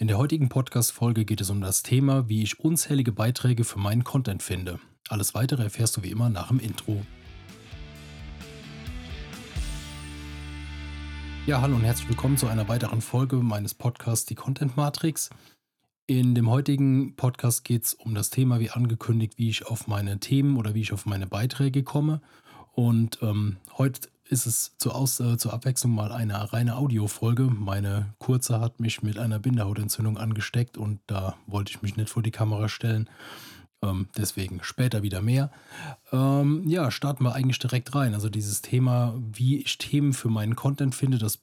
In der heutigen Podcast-Folge geht es um das Thema, wie ich unzählige Beiträge für meinen Content finde. Alles weitere erfährst du wie immer nach dem Intro. Ja, hallo und herzlich willkommen zu einer weiteren Folge meines Podcasts Die Content Matrix. In dem heutigen Podcast geht es um das Thema, wie angekündigt, wie ich auf meine Themen oder wie ich auf meine Beiträge komme. Und ähm, heute ist es zur, Aus äh, zur Abwechslung mal eine reine Audiofolge. Meine Kurze hat mich mit einer Bindehautentzündung angesteckt und da wollte ich mich nicht vor die Kamera stellen. Ähm, deswegen später wieder mehr. Ähm, ja, starten wir eigentlich direkt rein. Also dieses Thema, wie ich Themen für meinen Content finde, das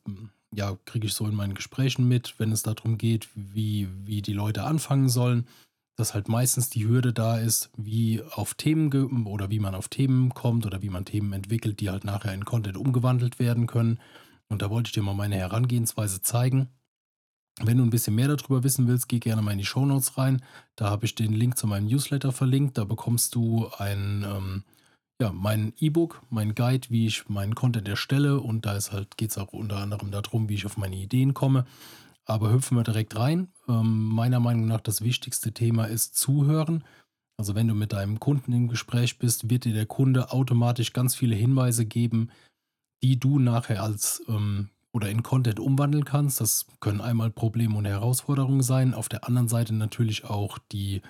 ja, kriege ich so in meinen Gesprächen mit, wenn es darum geht, wie, wie die Leute anfangen sollen dass halt meistens die Hürde da ist, wie auf Themen oder wie man auf Themen kommt oder wie man Themen entwickelt, die halt nachher in Content umgewandelt werden können. Und da wollte ich dir mal meine Herangehensweise zeigen. Wenn du ein bisschen mehr darüber wissen willst, geh gerne mal in die Show Notes rein. Da habe ich den Link zu meinem Newsletter verlinkt. Da bekommst du ein, ähm, ja, mein E-Book, mein Guide, wie ich meinen Content erstelle. Und da halt, geht es auch unter anderem darum, wie ich auf meine Ideen komme. Aber hüpfen wir direkt rein. Ähm, meiner Meinung nach das wichtigste Thema ist Zuhören. Also wenn du mit deinem Kunden im Gespräch bist, wird dir der Kunde automatisch ganz viele Hinweise geben, die du nachher als ähm, oder in Content umwandeln kannst. Das können einmal Probleme und Herausforderungen sein. Auf der anderen Seite natürlich auch die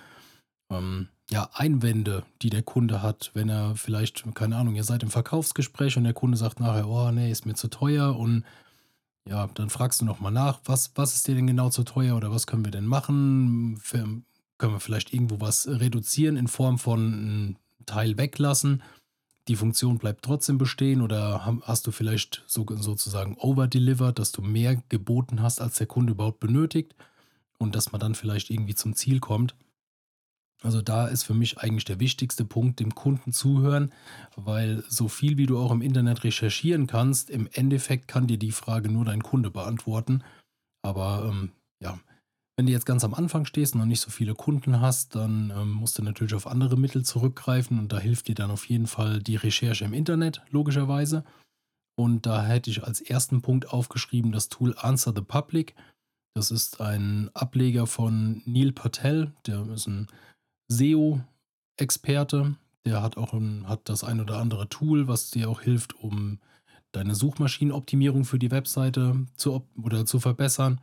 ähm, ja, Einwände, die der Kunde hat, wenn er vielleicht, keine Ahnung, ihr seid im Verkaufsgespräch und der Kunde sagt nachher, oh nee, ist mir zu teuer und ja, dann fragst du nochmal nach, was, was ist dir denn genau zu teuer oder was können wir denn machen? Für, können wir vielleicht irgendwo was reduzieren in Form von einem Teil weglassen? Die Funktion bleibt trotzdem bestehen oder hast du vielleicht so, sozusagen overdelivered, dass du mehr geboten hast, als der Kunde überhaupt benötigt und dass man dann vielleicht irgendwie zum Ziel kommt? Also da ist für mich eigentlich der wichtigste Punkt, dem Kunden zuhören, weil so viel wie du auch im Internet recherchieren kannst, im Endeffekt kann dir die Frage nur dein Kunde beantworten. Aber ähm, ja, wenn du jetzt ganz am Anfang stehst und noch nicht so viele Kunden hast, dann ähm, musst du natürlich auf andere Mittel zurückgreifen und da hilft dir dann auf jeden Fall die Recherche im Internet, logischerweise. Und da hätte ich als ersten Punkt aufgeschrieben das Tool Answer the Public. Das ist ein Ableger von Neil Patel, der ist ein SEO-Experte. Der hat auch ein, hat das ein oder andere Tool, was dir auch hilft, um deine Suchmaschinenoptimierung für die Webseite zu oder zu verbessern.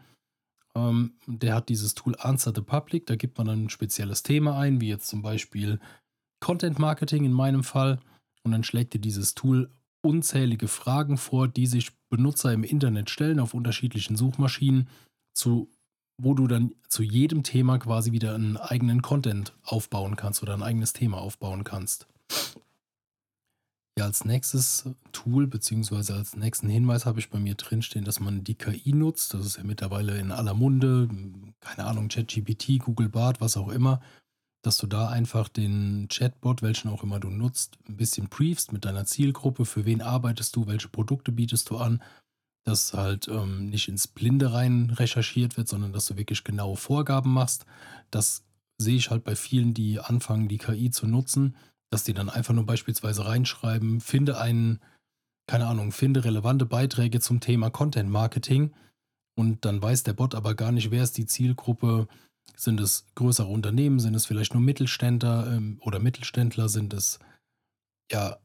Ähm, der hat dieses Tool Answer the Public. Da gibt man ein spezielles Thema ein, wie jetzt zum Beispiel Content Marketing in meinem Fall. Und dann schlägt dir dieses Tool unzählige Fragen vor, die sich Benutzer im Internet stellen auf unterschiedlichen Suchmaschinen zu wo du dann zu jedem Thema quasi wieder einen eigenen Content aufbauen kannst oder ein eigenes Thema aufbauen kannst. Ja, als nächstes Tool beziehungsweise als nächsten Hinweis habe ich bei mir drinstehen, dass man die KI nutzt. Das ist ja mittlerweile in aller Munde, keine Ahnung, ChatGPT, Google Bart, was auch immer, dass du da einfach den Chatbot, welchen auch immer du nutzt, ein bisschen briefst mit deiner Zielgruppe, für wen arbeitest du, welche Produkte bietest du an dass halt ähm, nicht ins Blinde rein recherchiert wird, sondern dass du wirklich genaue Vorgaben machst. Das sehe ich halt bei vielen, die anfangen, die KI zu nutzen, dass die dann einfach nur beispielsweise reinschreiben, finde einen, keine Ahnung, finde relevante Beiträge zum Thema Content Marketing und dann weiß der Bot aber gar nicht, wer ist die Zielgruppe. Sind es größere Unternehmen? Sind es vielleicht nur Mittelständler ähm, oder Mittelständler? Sind es ja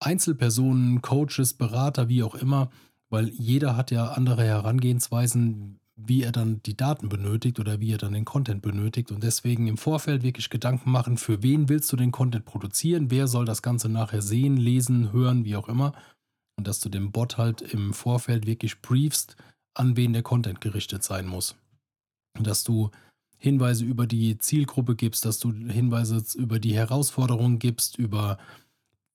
Einzelpersonen, Coaches, Berater, wie auch immer? Weil jeder hat ja andere Herangehensweisen, wie er dann die Daten benötigt oder wie er dann den Content benötigt. Und deswegen im Vorfeld wirklich Gedanken machen, für wen willst du den Content produzieren, wer soll das Ganze nachher sehen, lesen, hören, wie auch immer? Und dass du dem Bot halt im Vorfeld wirklich briefst, an wen der Content gerichtet sein muss. Und dass du Hinweise über die Zielgruppe gibst, dass du Hinweise über die Herausforderungen gibst, über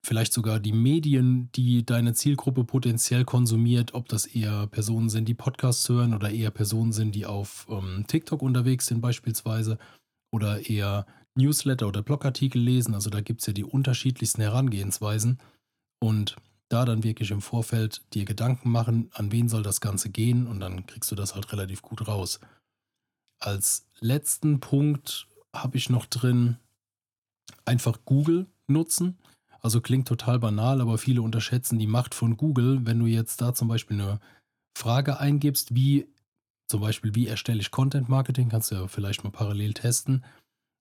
vielleicht sogar die Medien, die deine Zielgruppe potenziell konsumiert, ob das eher Personen sind, die Podcasts hören oder eher Personen sind, die auf ähm, TikTok unterwegs sind beispielsweise oder eher Newsletter oder Blogartikel lesen. Also da gibt es ja die unterschiedlichsten Herangehensweisen und da dann wirklich im Vorfeld dir Gedanken machen, an wen soll das Ganze gehen und dann kriegst du das halt relativ gut raus. Als letzten Punkt habe ich noch drin einfach Google nutzen. Also klingt total banal, aber viele unterschätzen die Macht von Google. Wenn du jetzt da zum Beispiel eine Frage eingibst, wie zum Beispiel, wie erstelle ich Content Marketing, kannst du ja vielleicht mal parallel testen.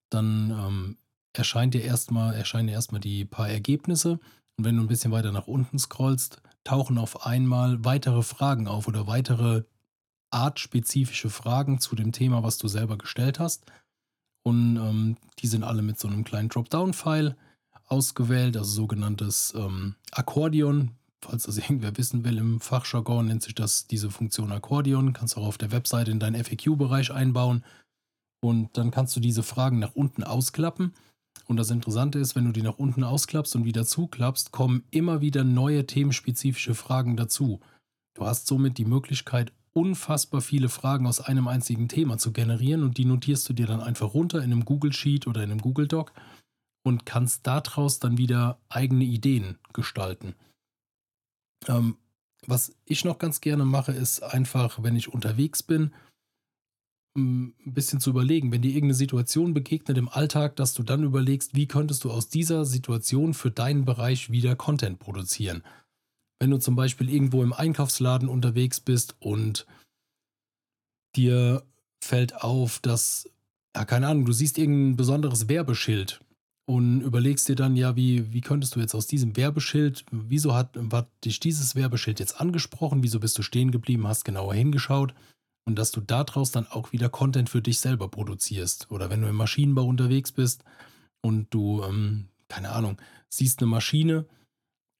Dann ähm, erscheint dir erstmal, erscheinen dir erstmal die paar Ergebnisse. Und wenn du ein bisschen weiter nach unten scrollst, tauchen auf einmal weitere Fragen auf oder weitere artspezifische Fragen zu dem Thema, was du selber gestellt hast. Und ähm, die sind alle mit so einem kleinen Dropdown-File ausgewählt, also sogenanntes ähm, Akkordeon. Falls das irgendwer wissen will, im Fachjargon nennt sich das diese Funktion Akkordeon. Kannst du auch auf der Webseite in deinen FAQ-Bereich einbauen. Und dann kannst du diese Fragen nach unten ausklappen. Und das Interessante ist, wenn du die nach unten ausklappst und wieder zuklappst, kommen immer wieder neue themenspezifische Fragen dazu. Du hast somit die Möglichkeit, unfassbar viele Fragen aus einem einzigen Thema zu generieren und die notierst du dir dann einfach runter in einem Google Sheet oder in einem Google Doc und kannst daraus dann wieder eigene Ideen gestalten. Ähm, was ich noch ganz gerne mache, ist einfach, wenn ich unterwegs bin, ein bisschen zu überlegen, wenn dir irgendeine Situation begegnet im Alltag, dass du dann überlegst, wie könntest du aus dieser Situation für deinen Bereich wieder Content produzieren. Wenn du zum Beispiel irgendwo im Einkaufsladen unterwegs bist und dir fällt auf, dass, ja, keine Ahnung, du siehst irgendein besonderes Werbeschild und überlegst dir dann, ja, wie, wie könntest du jetzt aus diesem Werbeschild, wieso hat, hat dich dieses Werbeschild jetzt angesprochen, wieso bist du stehen geblieben, hast genauer hingeschaut und dass du daraus dann auch wieder Content für dich selber produzierst. Oder wenn du im Maschinenbau unterwegs bist und du, ähm, keine Ahnung, siehst eine Maschine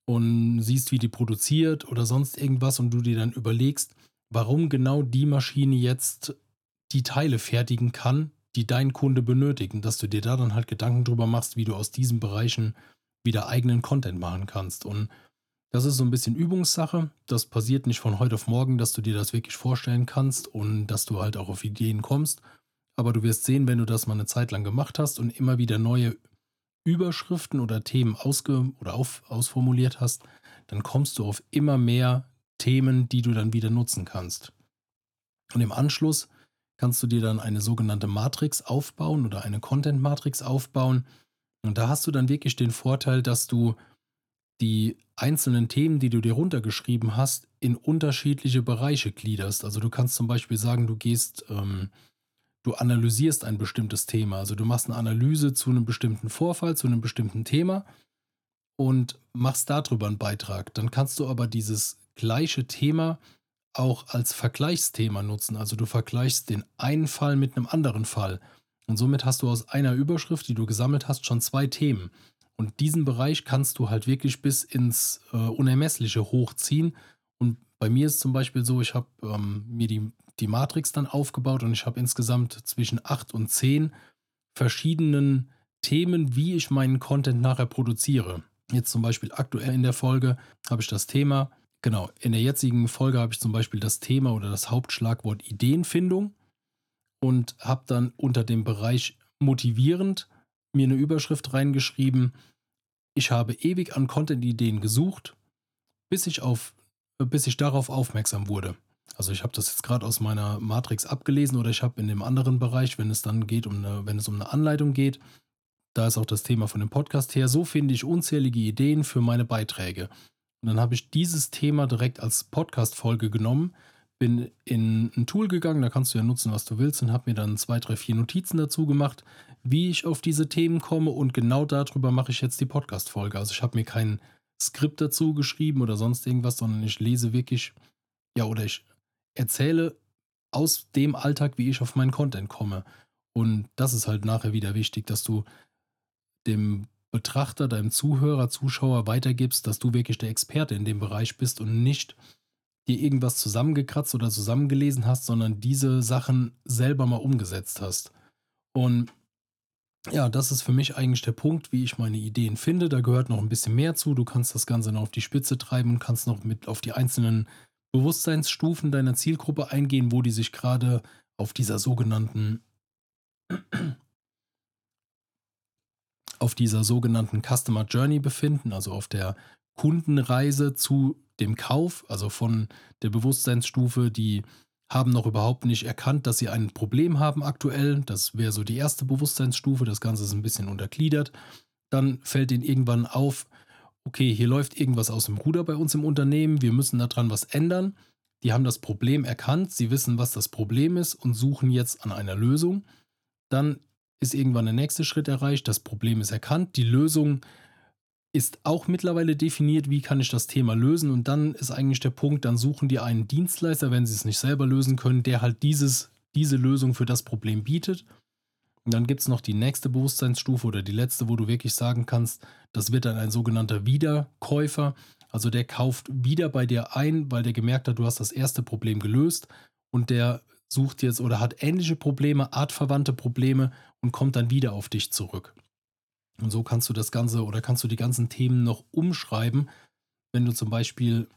und siehst, wie die produziert oder sonst irgendwas und du dir dann überlegst, warum genau die Maschine jetzt die Teile fertigen kann, die dein Kunde benötigt und dass du dir da dann halt Gedanken drüber machst, wie du aus diesen Bereichen wieder eigenen Content machen kannst. Und das ist so ein bisschen Übungssache. Das passiert nicht von heute auf morgen, dass du dir das wirklich vorstellen kannst und dass du halt auch auf Ideen kommst. Aber du wirst sehen, wenn du das mal eine Zeit lang gemacht hast und immer wieder neue Überschriften oder Themen ausge oder auf, ausformuliert hast, dann kommst du auf immer mehr Themen, die du dann wieder nutzen kannst. Und im Anschluss kannst du dir dann eine sogenannte Matrix aufbauen oder eine Content-Matrix aufbauen. Und da hast du dann wirklich den Vorteil, dass du die einzelnen Themen, die du dir runtergeschrieben hast, in unterschiedliche Bereiche gliederst. Also du kannst zum Beispiel sagen, du gehst ähm, du analysierst ein bestimmtes Thema. Also du machst eine Analyse zu einem bestimmten Vorfall, zu einem bestimmten Thema und machst darüber einen Beitrag. Dann kannst du aber dieses gleiche Thema auch als Vergleichsthema nutzen. Also du vergleichst den einen Fall mit einem anderen Fall. Und somit hast du aus einer Überschrift, die du gesammelt hast, schon zwei Themen. Und diesen Bereich kannst du halt wirklich bis ins äh, Unermessliche hochziehen. Und bei mir ist zum Beispiel so, ich habe ähm, mir die die Matrix dann aufgebaut und ich habe insgesamt zwischen acht und zehn verschiedenen Themen, wie ich meinen Content nachher produziere. Jetzt zum Beispiel aktuell in der Folge habe ich das Thema, genau, in der jetzigen Folge habe ich zum Beispiel das Thema oder das Hauptschlagwort Ideenfindung und habe dann unter dem Bereich motivierend mir eine Überschrift reingeschrieben. Ich habe ewig an Content-Ideen gesucht, bis ich, auf, bis ich darauf aufmerksam wurde. Also ich habe das jetzt gerade aus meiner Matrix abgelesen oder ich habe in dem anderen Bereich, wenn es dann geht, um eine, wenn es um eine Anleitung geht, da ist auch das Thema von dem Podcast her, so finde ich unzählige Ideen für meine Beiträge. Und dann habe ich dieses Thema direkt als Podcast-Folge genommen, bin in ein Tool gegangen, da kannst du ja nutzen, was du willst, und habe mir dann zwei, drei, vier Notizen dazu gemacht, wie ich auf diese Themen komme und genau darüber mache ich jetzt die Podcast-Folge. Also ich habe mir kein Skript dazu geschrieben oder sonst irgendwas, sondern ich lese wirklich, ja, oder ich erzähle aus dem Alltag, wie ich auf meinen Content komme. Und das ist halt nachher wieder wichtig, dass du dem Betrachter, deinem Zuhörer, Zuschauer weitergibst, dass du wirklich der Experte in dem Bereich bist und nicht dir irgendwas zusammengekratzt oder zusammengelesen hast, sondern diese Sachen selber mal umgesetzt hast. Und ja, das ist für mich eigentlich der Punkt, wie ich meine Ideen finde. Da gehört noch ein bisschen mehr zu. Du kannst das Ganze noch auf die Spitze treiben und kannst noch mit auf die einzelnen Bewusstseinsstufen deiner Zielgruppe eingehen, wo die sich gerade auf dieser sogenannten auf dieser sogenannten Customer Journey befinden, also auf der Kundenreise zu dem Kauf, also von der Bewusstseinsstufe, die haben noch überhaupt nicht erkannt, dass sie ein Problem haben aktuell. Das wäre so die erste Bewusstseinsstufe. Das Ganze ist ein bisschen untergliedert. Dann fällt ihnen irgendwann auf, okay, hier läuft irgendwas aus dem Ruder bei uns im Unternehmen, wir müssen daran was ändern. die haben das Problem erkannt, sie wissen, was das Problem ist und suchen jetzt an einer Lösung. Dann ist irgendwann der nächste Schritt erreicht, das Problem ist erkannt, die Lösung ist auch mittlerweile definiert, wie kann ich das Thema lösen und dann ist eigentlich der Punkt, dann suchen die einen Dienstleister, wenn sie es nicht selber lösen können, der halt dieses, diese Lösung für das Problem bietet. Und dann gibt es noch die nächste Bewusstseinsstufe oder die letzte, wo du wirklich sagen kannst, das wird dann ein sogenannter Wiederkäufer. Also der kauft wieder bei dir ein, weil der gemerkt hat, du hast das erste Problem gelöst und der sucht jetzt oder hat ähnliche Probleme, artverwandte Probleme und kommt dann wieder auf dich zurück. Und so kannst du das Ganze oder kannst du die ganzen Themen noch umschreiben, wenn du zum Beispiel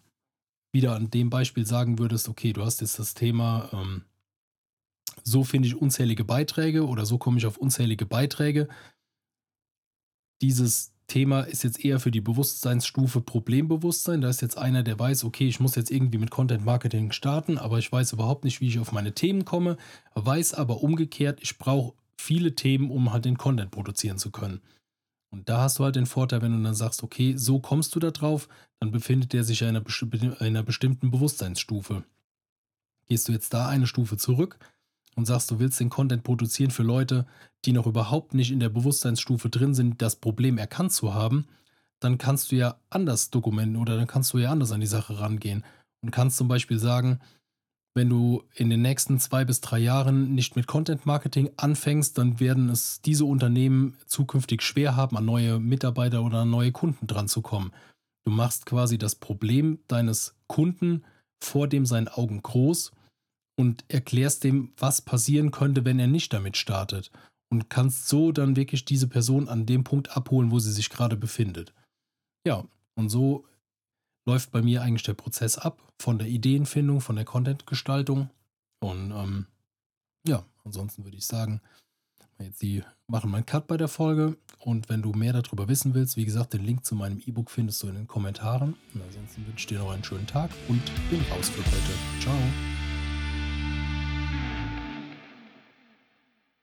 wieder an dem Beispiel sagen würdest, okay, du hast jetzt das Thema, ähm, so finde ich unzählige Beiträge oder so komme ich auf unzählige Beiträge. Dieses Thema ist jetzt eher für die Bewusstseinsstufe Problembewusstsein. Da ist jetzt einer, der weiß, okay, ich muss jetzt irgendwie mit Content Marketing starten, aber ich weiß überhaupt nicht, wie ich auf meine Themen komme, weiß aber umgekehrt, ich brauche viele Themen, um halt den Content produzieren zu können. Und da hast du halt den Vorteil, wenn du dann sagst, okay, so kommst du da drauf, dann befindet der sich in einer, besti in einer bestimmten Bewusstseinsstufe. Gehst du jetzt da eine Stufe zurück, und sagst, du willst den Content produzieren für Leute, die noch überhaupt nicht in der Bewusstseinsstufe drin sind, das Problem erkannt zu haben, dann kannst du ja anders dokumenten oder dann kannst du ja anders an die Sache rangehen und kannst zum Beispiel sagen, wenn du in den nächsten zwei bis drei Jahren nicht mit Content Marketing anfängst, dann werden es diese Unternehmen zukünftig schwer haben, an neue Mitarbeiter oder an neue Kunden dran zu kommen. Du machst quasi das Problem deines Kunden vor dem seinen Augen groß und erklärst dem, was passieren könnte, wenn er nicht damit startet. Und kannst so dann wirklich diese Person an dem Punkt abholen, wo sie sich gerade befindet. Ja, und so läuft bei mir eigentlich der Prozess ab, von der Ideenfindung, von der Contentgestaltung. Und ähm, ja, ansonsten würde ich sagen, jetzt die machen meinen Cut bei der Folge. Und wenn du mehr darüber wissen willst, wie gesagt, den Link zu meinem E-Book findest du in den Kommentaren. Und ansonsten wünsche ich dir noch einen schönen Tag und bin raus für heute. Ciao.